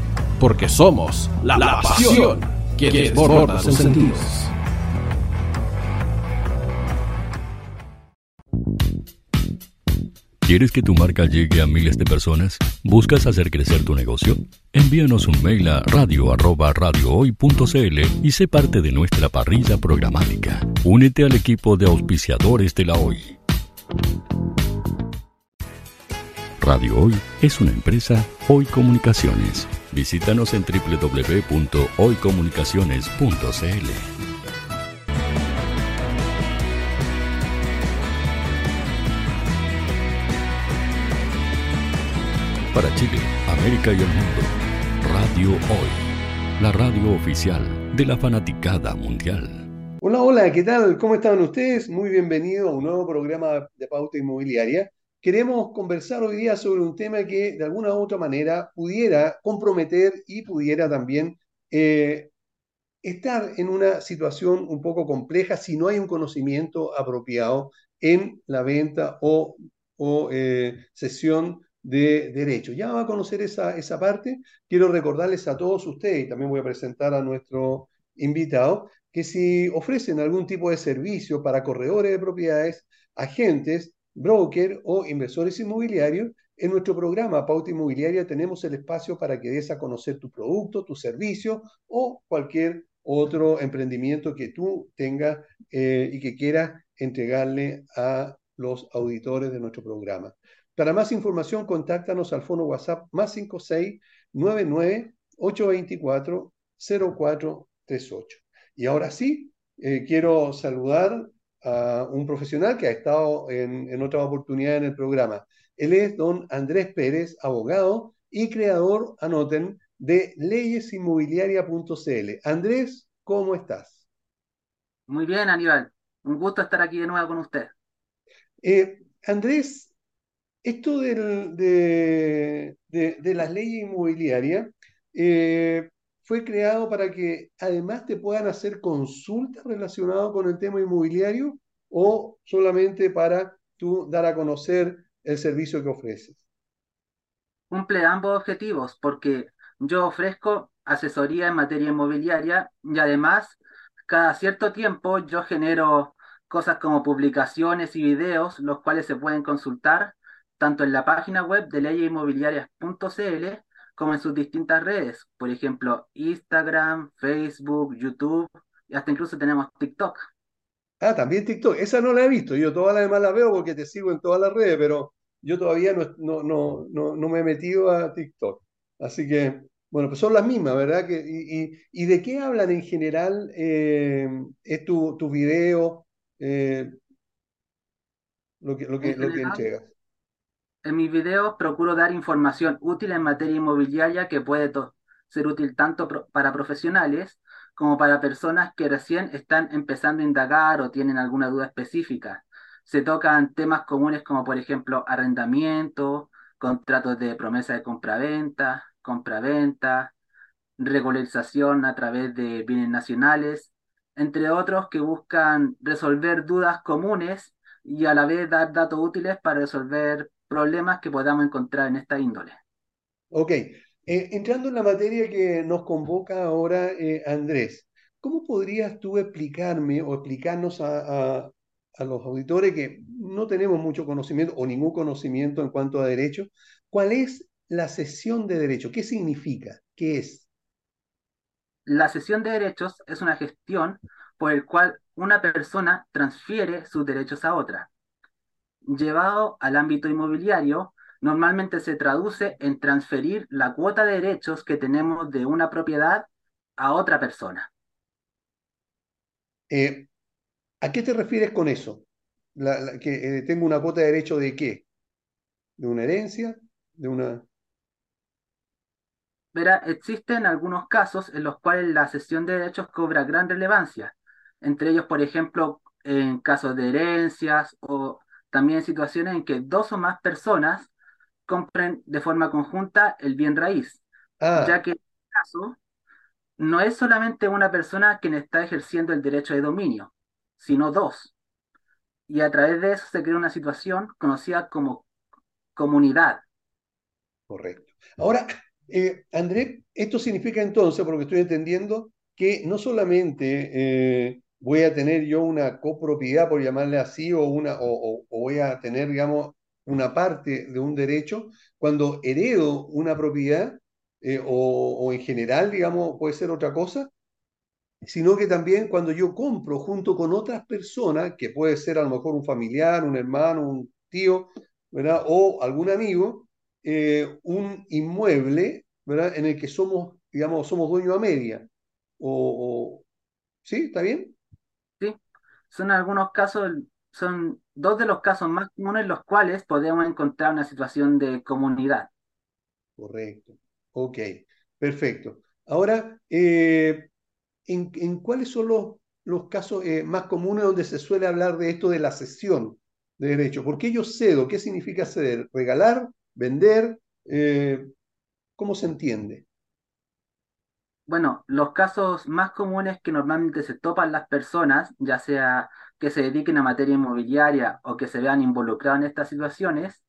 Porque somos la, la pasión que desborda sus sentidos. ¿Quieres que tu marca llegue a miles de personas? ¿Buscas hacer crecer tu negocio? Envíanos un mail a radio@radiohoy.cl y sé parte de nuestra parrilla programática. Únete al equipo de auspiciadores de la Hoy. Radio Hoy es una empresa Hoy Comunicaciones. Visítanos en www.hoycomunicaciones.cl. Para Chile, América y el mundo, Radio Hoy, la radio oficial de la fanaticada mundial. Hola, hola, ¿qué tal? ¿Cómo están ustedes? Muy bienvenidos a un nuevo programa de Pauta Inmobiliaria. Queremos conversar hoy día sobre un tema que de alguna u otra manera pudiera comprometer y pudiera también eh, estar en una situación un poco compleja si no hay un conocimiento apropiado en la venta o, eh, sesión de derecho. Ya va a conocer esa, esa parte. Quiero recordarles a todos ustedes, y también voy a presentar a nuestro invitado, que si ofrecen algún tipo de servicio para corredores de propiedades, agentes, broker o inversores inmobiliarios, en nuestro programa Pauta Inmobiliaria tenemos el espacio para que des a conocer tu producto, tu servicio o cualquier otro emprendimiento que tú tengas eh, y que quieras entregarle a los auditores de nuestro programa. Para más información, contáctanos al fono WhatsApp más 5699 824 0438. Y ahora sí, eh, quiero saludar a un profesional que ha estado en, en otra oportunidad en el programa. Él es don Andrés Pérez, abogado y creador, anoten, de leyesinmobiliaria.cl. Andrés, ¿cómo estás? Muy bien, Aníbal. Un gusto estar aquí de nuevo con usted. Eh, Andrés, esto del, de, de, de, las leyes inmobiliarias eh, fue creado para que además te puedan hacer consultas relacionadas con el tema inmobiliario o solamente para tú dar a conocer el servicio que ofreces. Cumple ambos objetivos porque yo ofrezco asesoría en materia inmobiliaria y además cada cierto tiempo yo genero cosas como publicaciones y videos, los cuales se pueden consultar tanto en la página web de leyesinmobiliarias.cl como en sus distintas redes, por ejemplo, Instagram, Facebook, YouTube, y hasta incluso tenemos TikTok. Ah, también TikTok. Esa no la he visto. Yo todas las demás la veo porque te sigo en todas las redes, pero yo todavía no, no, no, no, no me he metido a TikTok. Así que, bueno, pues son las mismas, ¿verdad? Que, y, y, de qué hablan en general? Eh, ¿Es tu, tu video? Eh, lo que, lo que, lo que entregas. En mis videos procuro dar información útil en materia inmobiliaria que puede ser útil tanto pro para profesionales como para personas que recién están empezando a indagar o tienen alguna duda específica. Se tocan temas comunes como por ejemplo arrendamiento, contratos de promesa de compraventa, compraventa, regularización a través de bienes nacionales, entre otros que buscan resolver dudas comunes y a la vez dar datos útiles para resolver problemas que podamos encontrar en esta índole. Ok, eh, entrando en la materia que nos convoca ahora eh, Andrés, ¿cómo podrías tú explicarme o explicarnos a, a, a, los auditores que no tenemos mucho conocimiento o ningún conocimiento en cuanto a derecho, cuál es la cesión de derecho? ¿Qué significa? ¿Qué es? La cesión de derechos es una gestión por el cual una persona transfiere sus derechos a otra llevado al ámbito inmobiliario, normalmente se traduce en transferir la cuota de derechos que tenemos de una propiedad a otra persona. Eh, ¿A qué te refieres con eso? La, la, que eh, tengo una cuota de derecho de qué? ¿De una herencia? ¿De una...? Verá, existen algunos casos en los cuales la cesión de derechos cobra gran relevancia, entre ellos, por ejemplo, en casos de herencias o también situaciones en que dos o más personas compren de forma conjunta el bien raíz, ah. ya que en este caso no es solamente una persona quien está ejerciendo el derecho de dominio, sino dos. Y a través de eso se crea una situación conocida como comunidad. Correcto. Ahora, Eh, André, esto significa entonces, porque estoy entendiendo, que no solamente eh, voy a tener yo una copropiedad, por llamarle así, o, una, o, voy a tener, digamos, una parte de un derecho, cuando heredo una propiedad, eh, o, o en general, digamos, puede ser otra cosa, sino que también cuando yo compro junto con otras personas, que puede ser a lo mejor un familiar, un hermano, un tío, ¿verdad? O algún amigo, eh, un inmueble, ¿verdad? En el que somos, digamos, somos dueños a media. O, ¿Sí? ¿Está bien? Son algunos casos, son dos de los casos más comunes en los cuales podemos encontrar una situación de comunidad. Correcto. Ok, perfecto. Ahora, eh, ¿en, cuáles son los, los casos eh, más comunes donde se suele hablar de esto de la cesión de derecho? ¿Por qué yo cedo? ¿Qué significa ceder? ¿Regalar? ¿Vender? Eh, ¿Cómo se entiende? Bueno, los casos más comunes que normalmente se topan las personas, ya sea que se dediquen a materia inmobiliaria o que se vean involucrados en estas situaciones,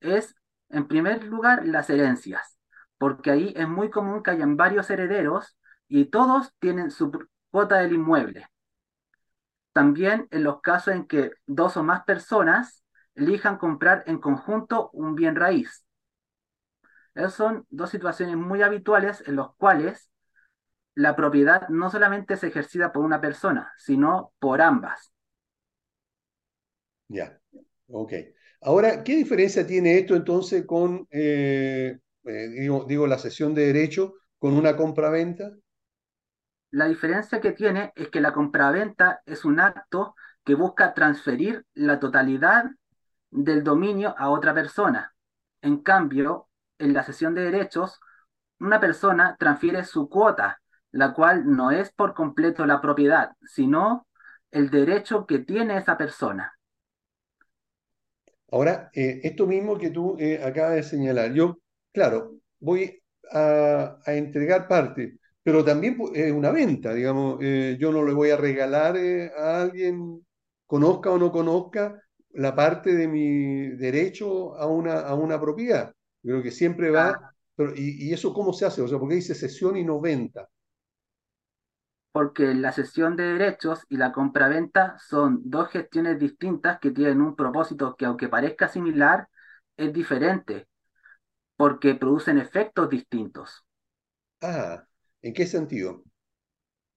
es, en primer lugar, las herencias, porque ahí es muy común que hayan varios herederos y todos tienen su cuota del inmueble. También en los casos en que dos o más personas elijan comprar en conjunto un bien raíz. Esas son dos situaciones muy habituales en las cuales la propiedad no solamente es ejercida por una persona, sino por ambas. Ya, ok. Ahora, ¿qué diferencia tiene esto entonces con, eh, eh, digo, digo, la sesión de derecho con una compra-venta? La diferencia que tiene es que la compraventa es un acto que busca transferir la totalidad del dominio a otra persona. En cambio, en la cesión de derechos, una persona transfiere su cuota, la cual no es por completo la propiedad, sino el derecho que tiene esa persona. Ahora, eh, esto mismo que tú eh, acabas de señalar, yo, claro, voy a, a entregar parte, pero también es una venta, digamos, eh, yo no le voy a regalar a alguien, conozca o no conozca, la parte de mi derecho a una, a una propiedad. creo que siempre va, pero, y, eso cómo se hace? O sea, ¿por qué dice sesión y no venta? Porque la sesión de derechos y la compraventa son dos gestiones distintas que tienen un propósito que aunque parezca similar, es diferente, porque producen efectos distintos. Ah, ¿En qué sentido?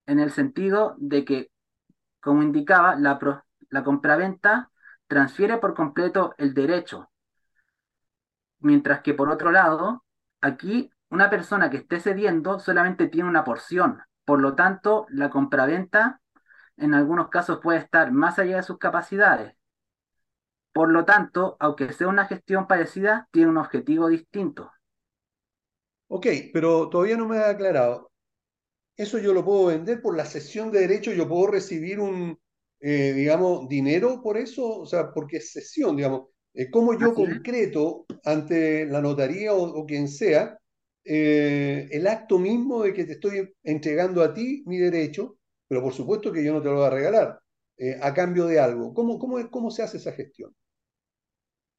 En el sentido de que, como indicaba, la, la compraventa transfiere por completo el derecho, mientras que por otro lado, aquí una persona que esté cediendo solamente tiene una porción, por lo tanto, la compraventa en algunos casos puede estar más allá de sus capacidades. Por lo tanto, aunque sea una gestión parecida, tiene un objetivo distinto. Ok, pero todavía no me ha aclarado eso yo lo puedo vender por la cesión de derechos, yo puedo recibir un, eh, digamos, dinero por eso, o sea, porque es cesión, digamos. Eh, ¿Cómo yo concreto ante la notaría o, quien sea eh, el acto mismo de que te estoy entregando a ti mi derecho, pero por supuesto que yo no te lo voy a regalar, a cambio de algo? ¿Cómo, cómo, ¿Cómo se hace esa gestión?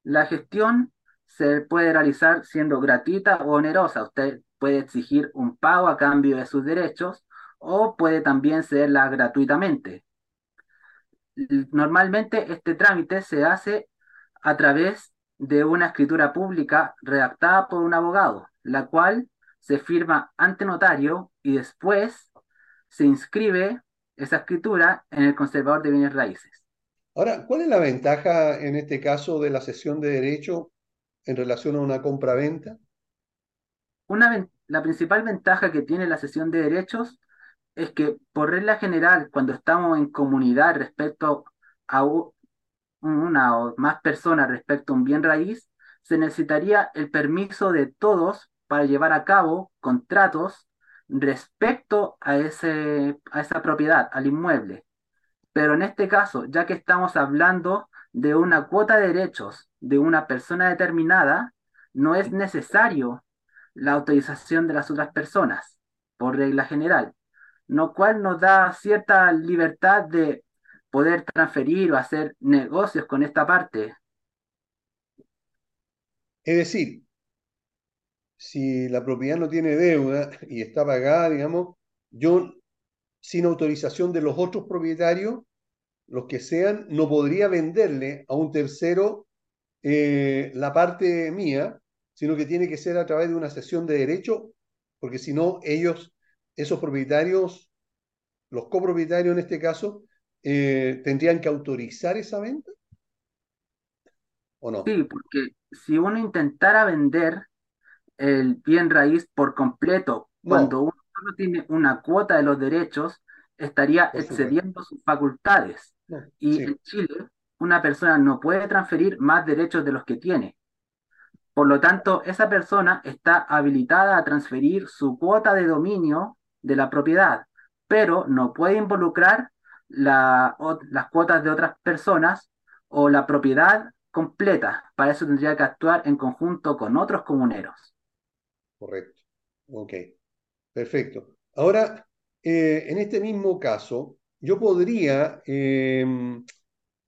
La gestión se puede realizar siendo gratuita o onerosa. Usted puede exigir un pago a cambio de sus derechos o puede también cederla gratuitamente. Normalmente este trámite se hace a través de una escritura pública redactada por un abogado, la cual se firma ante notario y después se inscribe esa escritura en el conservador de bienes raíces. Ahora, ¿cuál es la ventaja en este caso de la cesión de derecho en relación a una compra-venta? Una, la principal ventaja que tiene la cesión de derechos es que, por regla general, cuando estamos en comunidad respecto a una o más personas respecto a un bien raíz, se necesitaría el permiso de todos para llevar a cabo contratos respecto a, ese, a esa propiedad, al inmueble. Pero en este caso, ya que estamos hablando de una cuota de derechos de una persona determinada, no es necesario la autorización de las otras personas, por regla general, lo cual nos da cierta libertad de poder transferir o hacer negocios con esta parte. Es decir, si la propiedad no tiene deuda *laughs* y está pagada, digamos, yo sin autorización de los otros propietarios, los que sean, no podría venderle a un tercero eh, la parte mía, sino que tiene que ser a través de una sesión de derecho, porque si no, ellos, esos propietarios, los copropietarios en este caso, eh, tendrían que autorizar esa venta. ¿O no? Sí, porque si uno intentara vender el bien raíz por completo, cuando uno solo tiene una cuota de los derechos, estaría excediendo sus facultades. y en Chile, una persona no puede transferir más derechos de los que tiene. Por lo tanto, esa persona está habilitada a transferir su cuota de dominio de la propiedad, pero no puede involucrar las cuotas de otras personas o la propiedad completa. Para eso tendría que actuar en conjunto con otros comuneros. Correcto. Ok. Perfecto. Ahora, eh, en este mismo caso, yo podría, em,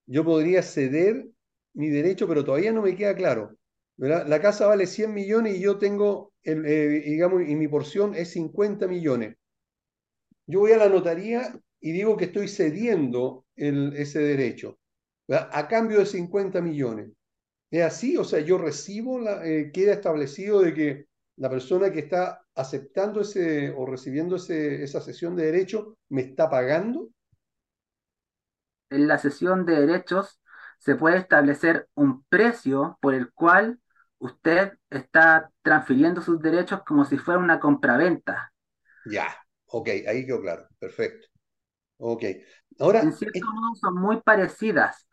yo podría ceder mi derecho, pero todavía no me queda claro. La casa vale 100 millones y yo tengo, el, eh, digamos, y mi porción es 50 millones. Yo voy a la notaría y digo que estoy cediendo ese derecho a cambio de 50 millones. ¿Es así? O sea, yo recibo, eh, queda establecido de que la persona que está aceptando ese o recibiendo ese, esa sesión de derechos me está pagando? En la sesión de derechos se puede establecer un precio por el cual usted está transfiriendo sus derechos como si fuera una compraventa. Ya, ok, ahí quedó claro, perfecto. Ok, ahora... En cierto modo son muy parecidas,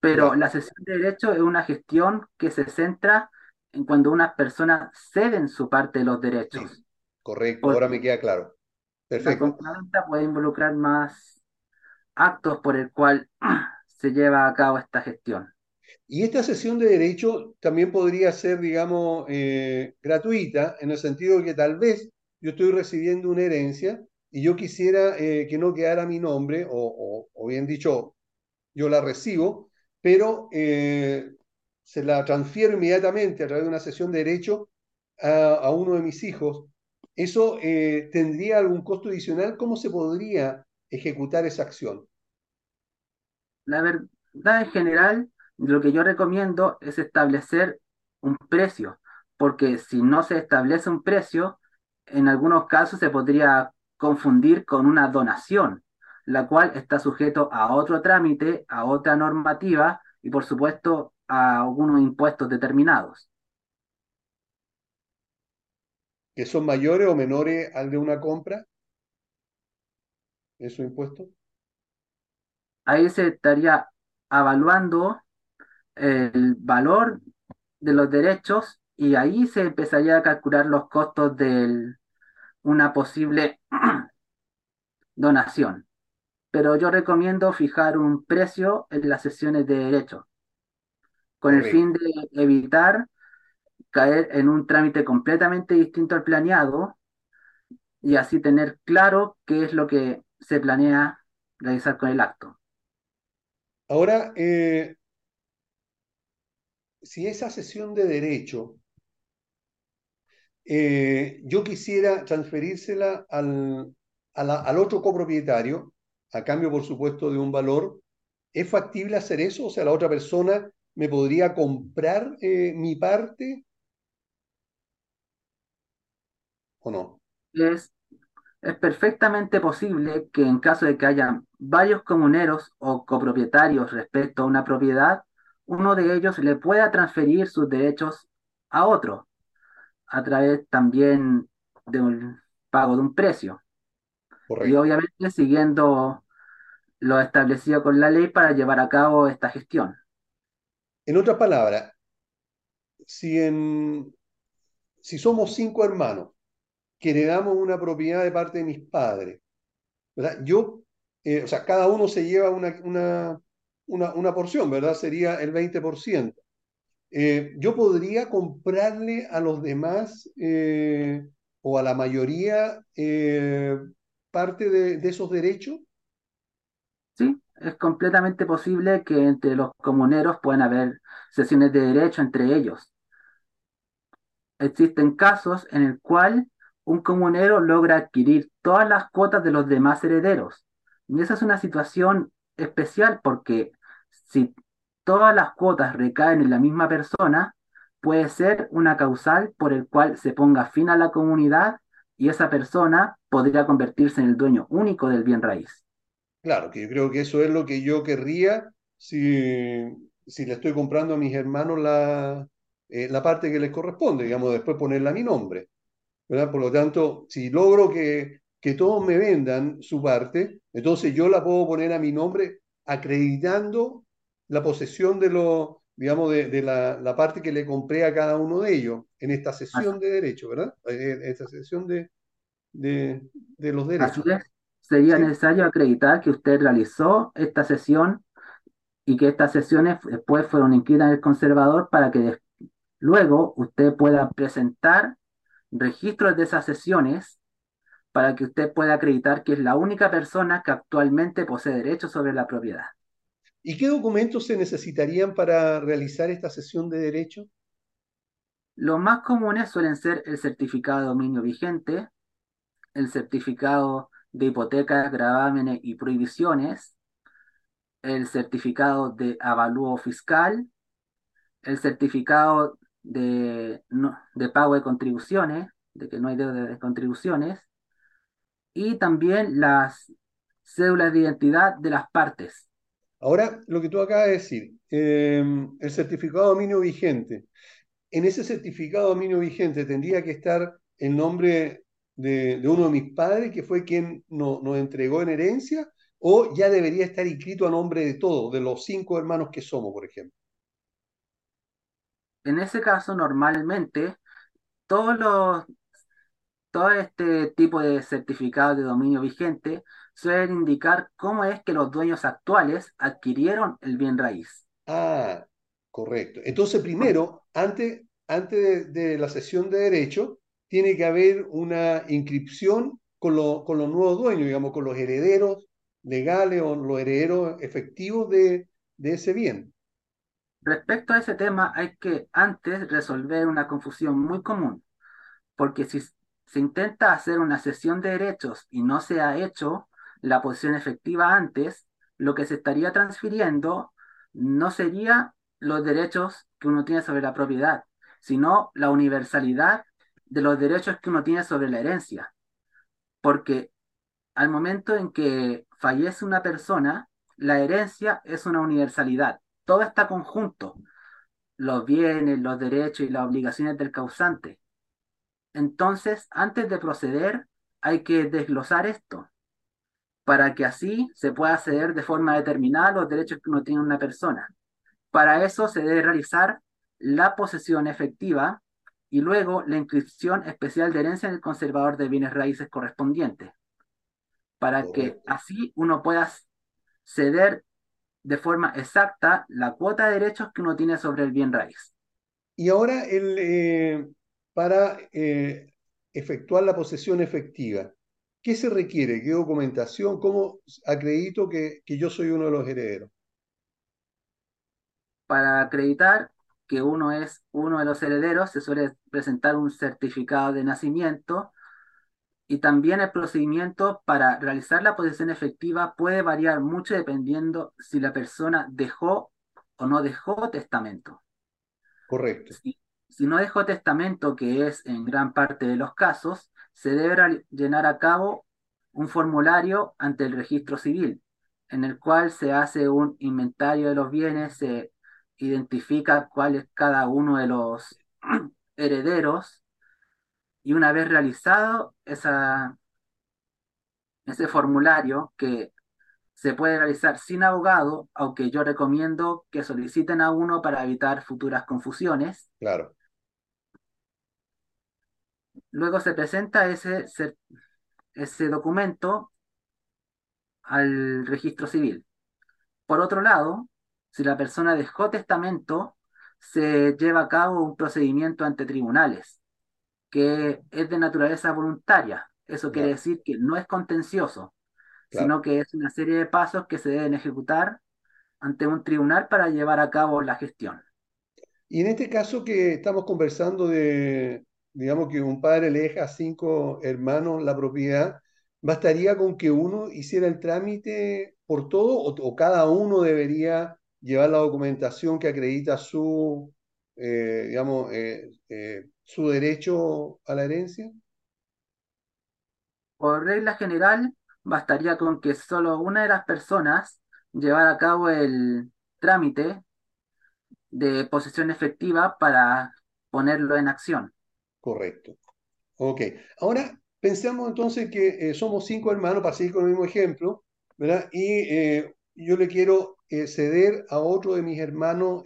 pero la sesión de derechos es una gestión que se centra en cuando unas personas ceden su parte de los derechos. correcto, ahora me queda claro. Perfecto. La compraventa puede involucrar más actos por el cual *clears throat* se lleva a cabo esta gestión. Y esta sesión de derecho también podría ser, digamos, eh, gratuita, en el sentido de que tal vez yo estoy recibiendo una herencia y yo quisiera eh, que no quedara mi nombre, o, o, bien dicho, yo la recibo, pero eh, se la transfiero inmediatamente a través de una sesión de derecho a, uno de mis hijos, ¿eso eh, tendría algún costo adicional? ¿Cómo se podría ejecutar esa acción? La verdad en general, lo que yo recomiendo es establecer un precio, porque si no se establece un precio, en algunos casos se podría confundir con una donación, la cual está sujeto a otro trámite, a otra normativa y por supuesto a algunos impuestos determinados. ¿Que son mayores o menores al de una compra? ¿Esos impuestos? Ahí se estaría evaluando el valor de los derechos y ahí se empezaría a calcular los costos de una posible *clears throat* donación. Pero yo recomiendo fijar un precio en las sesiones de derechos con el fin de evitar caer en un trámite completamente distinto al planeado y así tener claro qué es lo que se planea realizar con el acto. Ahora, eh, si esa sesión de derecho eh, yo quisiera transferírsela al, al otro copropietario, a cambio, por supuesto, de un valor, ¿es factible hacer eso? O sea, la otra persona me podría comprar eh, mi parte o no? Es, es perfectamente posible que en caso de que haya varios comuneros o copropietarios respecto a una propiedad, uno de ellos le pueda transferir sus derechos a otro a través también de un pago de un precio. Y obviamente siguiendo lo establecido con la ley para llevar a cabo esta gestión. En otras palabras, si, si somos cinco hermanos que heredamos una propiedad de parte de mis padres, ¿verdad? Yo, eh, o sea, cada uno se lleva una, una, porción, ¿verdad? Sería el 20%. Eh, yo podría comprarle a los demás eh, o a la mayoría parte de, de esos derechos Sí, es completamente posible que entre los comuneros puedan haber sesiones de derecho entre ellos. Existen casos en el cual un comunero logra adquirir todas las cuotas de los demás herederos. Y esa es una situación especial porque si todas las cuotas recaen en la misma persona, puede ser una causal por el cual se ponga fin a la comunidad y esa persona podría convertirse en el dueño único del bien raíz. Claro, que yo creo que eso es lo que yo querría si, si le estoy comprando a mis hermanos la, eh, la parte que les corresponde, digamos, después ponerla a mi nombre. ¿verdad? Por lo tanto, si logro que, que todos me vendan su parte, entonces yo la puedo poner a mi nombre acreditando la posesión de lo, digamos, de, de la, la, parte que le compré a cada uno de ellos en esta sesión de derechos, ¿verdad? En esta sesión de, de, de los derechos. Así es. Sería necesario acreditar que usted realizó esta sesión y que estas sesiones después fueron inscritas en el conservador para que luego usted pueda presentar registros de esas sesiones para que usted pueda acreditar que es la única persona que actualmente posee derechos sobre la propiedad. ¿Y qué documentos se necesitarían para realizar esta sesión de derecho? Los más comunes suelen ser el certificado de dominio vigente, el certificado de hipotecas, gravámenes y prohibiciones, el certificado de avalúo fiscal, el certificado de, no, de pago de contribuciones, de que no hay deuda de contribuciones, y también las cédulas de identidad de las partes. Ahora, lo que tú acabas de decir, eh, el certificado de dominio vigente. En ese certificado de dominio vigente tendría que estar el nombre de, de uno de mis padres, que fue quien no, nos entregó en herencia, o ya debería estar inscrito a nombre de todos, de los cinco hermanos que somos, por ejemplo. En ese caso, normalmente, todos los, todo este tipo de certificados de dominio vigente suelen indicar cómo es que los dueños actuales adquirieron el bien raíz. Ah, correcto. Entonces, primero, antes, antes de, de la sesión de derecho, tiene que haber una inscripción con, lo, con los nuevos dueños, digamos, con los herederos legales o los herederos efectivos de, ese bien. Respecto a ese tema, hay que antes resolver una confusión muy común, porque si se intenta hacer una sesión de derechos y no se ha hecho la posición efectiva antes, lo que se estaría transfiriendo no sería los derechos que uno tiene sobre la propiedad, sino la universalidad de los derechos que uno tiene sobre la herencia. Porque al momento en que fallece una persona, la herencia es una universalidad. Todo está conjunto. Los bienes, los derechos y las obligaciones del causante. Entonces, antes de proceder, hay que desglosar esto para que así se pueda acceder de forma determinada los derechos que uno tiene una persona. Para eso se debe realizar la posesión efectiva y luego la inscripción especial de herencia en el conservador de bienes raíces correspondiente, para que así uno pueda ceder de forma exacta la cuota de derechos que uno tiene sobre el bien raíz. Y ahora, el, eh, para eh, efectuar la posesión efectiva, ¿qué se requiere? ¿Qué documentación? ¿Cómo acredito que, que yo soy uno de los herederos? Para acreditar que uno es uno de los herederos, se suele presentar un certificado de nacimiento y también el procedimiento para realizar la posesión efectiva puede variar mucho dependiendo si la persona dejó o no dejó testamento. Correcto. Si, si no dejó testamento, que es en gran parte de los casos, se debe llenar a cabo un formulario ante el registro civil, en el cual se hace un inventario de los bienes, se identifica cuál es cada uno de los *clears throat* herederos y una vez realizado esa, ese formulario que se puede realizar sin abogado, aunque yo recomiendo que soliciten a uno para evitar futuras confusiones. Claro. Luego se presenta ese, ese documento al registro civil. Por otro lado, si la persona dejó testamento, se lleva a cabo un procedimiento ante tribunales, que es de naturaleza voluntaria. Eso quiere decir que no es contencioso, claro. sino que es una serie de pasos que se deben ejecutar ante un tribunal para llevar a cabo la gestión. Y en este caso que estamos conversando de, digamos que un padre le deja a cinco hermanos la propiedad, ¿bastaría con que uno hiciera el trámite por todo o, cada uno debería llevar la documentación que acredita su, eh, digamos, eh, eh, su derecho a la herencia? Por regla general, bastaría con que solo una de las personas llevara a cabo el trámite de posesión efectiva para ponerlo en acción. Correcto. Ok. Ahora pensamos entonces que somos cinco hermanos, para seguir con el mismo ejemplo, ¿verdad? Y yo le quiero eh, ceder a otro de mis hermanos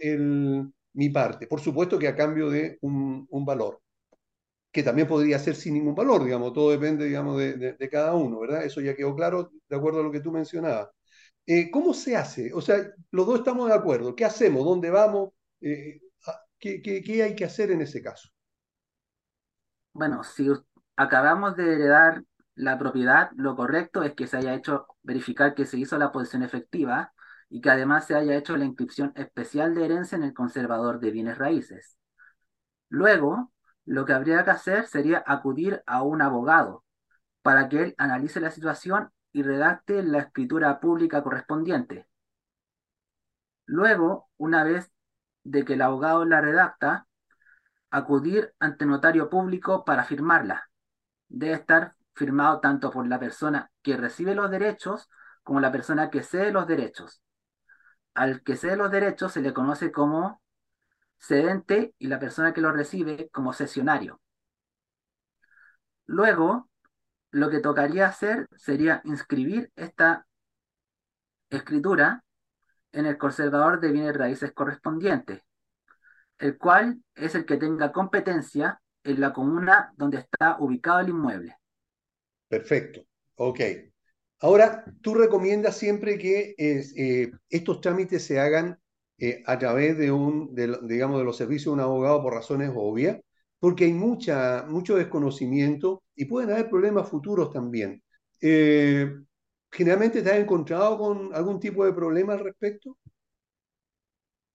mi parte. Por supuesto que a cambio de un, valor, que también podría ser sin ningún valor, digamos, todo depende, digamos, de, cada uno, ¿verdad? Eso ya quedó claro de acuerdo a lo que tú mencionabas. ¿Cómo se hace? O sea, los dos estamos de acuerdo. ¿Qué hacemos? ¿Dónde vamos? ¿qué, qué, qué hay que hacer en ese caso? Bueno, si acabamos de heredar la propiedad, lo correcto es que se haya hecho verificar que se hizo la posesión efectiva y que además se haya hecho la inscripción especial de herencia en el conservador de bienes raíces. Luego, lo que habría que hacer sería acudir a un abogado para que él analice la situación y redacte la escritura pública correspondiente. Luego, una vez de que el abogado la redacta, acudir ante notario público para firmarla. Debe estar firmado tanto por la persona que recibe los derechos como la persona que cede los derechos. Al que cede los derechos se le conoce como cedente y la persona que lo recibe como cesionario. Luego, lo que tocaría hacer sería inscribir esta escritura en el conservador de bienes raíces correspondiente, el cual es el que tenga competencia en la comuna donde está ubicado el inmueble. Perfecto, ok. Ahora, tú recomiendas siempre que eh, estos trámites se hagan eh, a través de un, digamos, de los servicios de un abogado por razones obvias, porque hay mucha, mucho desconocimiento y pueden haber problemas futuros también. Eh, ¿Generalmente te has encontrado con algún tipo de problema al respecto?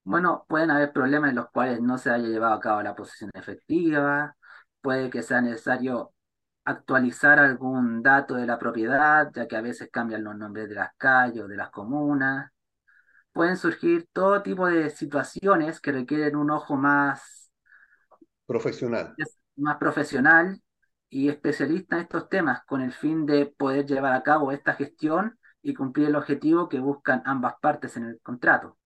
Bueno, pueden haber problemas en los cuales no se haya llevado a cabo la posesión efectiva, puede que sea necesario actualizar algún dato de la propiedad, ya que a veces cambian los nombres de las calles o de las comunas. Pueden surgir todo tipo de situaciones que requieren un ojo más profesional, más profesional y especialista en estos temas con el fin de poder llevar a cabo esta gestión y cumplir el objetivo que buscan ambas partes en el contrato.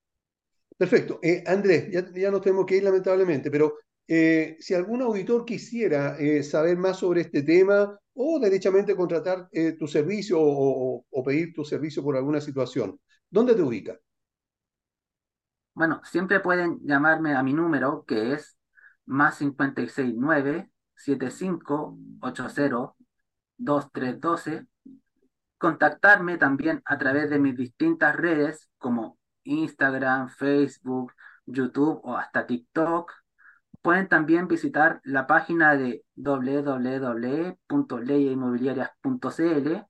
Perfecto. Eh, Andrés, ya, ya, nos tenemos que ir lamentablemente, pero eh, si algún auditor quisiera eh, saber más sobre este tema o derechamente contratar tu servicio o, o, pedir tu servicio por alguna situación, ¿dónde te ubica? Bueno, siempre pueden llamarme a mi número que es más 569 7580 2312 contactarme también a través de mis distintas redes como Instagram, Facebook, YouTube o hasta TikTok. Pueden también visitar la página de www.leyinmobiliarias.cl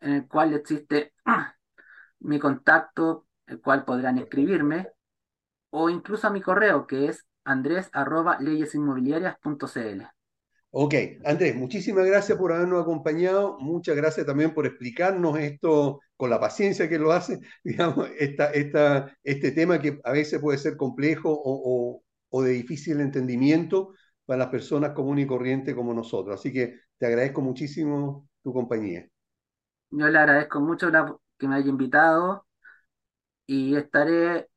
en el cual existe *clears throat* mi contacto, el cual podrán escribirme, o incluso a mi correo que es andres.leyesinmobiliarias.cl. Ok, Andrés, muchísimas gracias por habernos acompañado, muchas gracias también por explicarnos esto con la paciencia que lo hace, *laughs* digamos, esta, esta, este tema que a veces puede ser complejo o, de difícil entendimiento para las personas comunes y corrientes como nosotros. Así que te agradezco muchísimo tu compañía. Yo le agradezco mucho la, que me haya invitado y estaré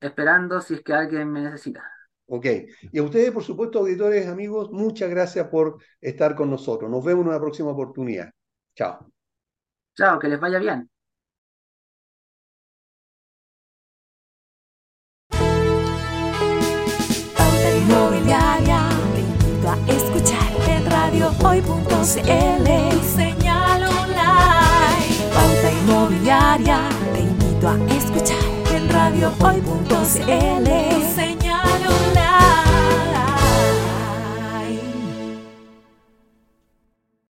esperando si es que alguien me necesita. Ok. Y a ustedes, por supuesto, auditores, amigos, muchas gracias por estar con nosotros. Nos vemos en una próxima oportunidad. Chao. Chao, que les vaya bien. www.pautainmobiliaria.cl Señal online. Pauta Inmobiliaria, te invito a escuchar en radio radiohoy.cl Señal online.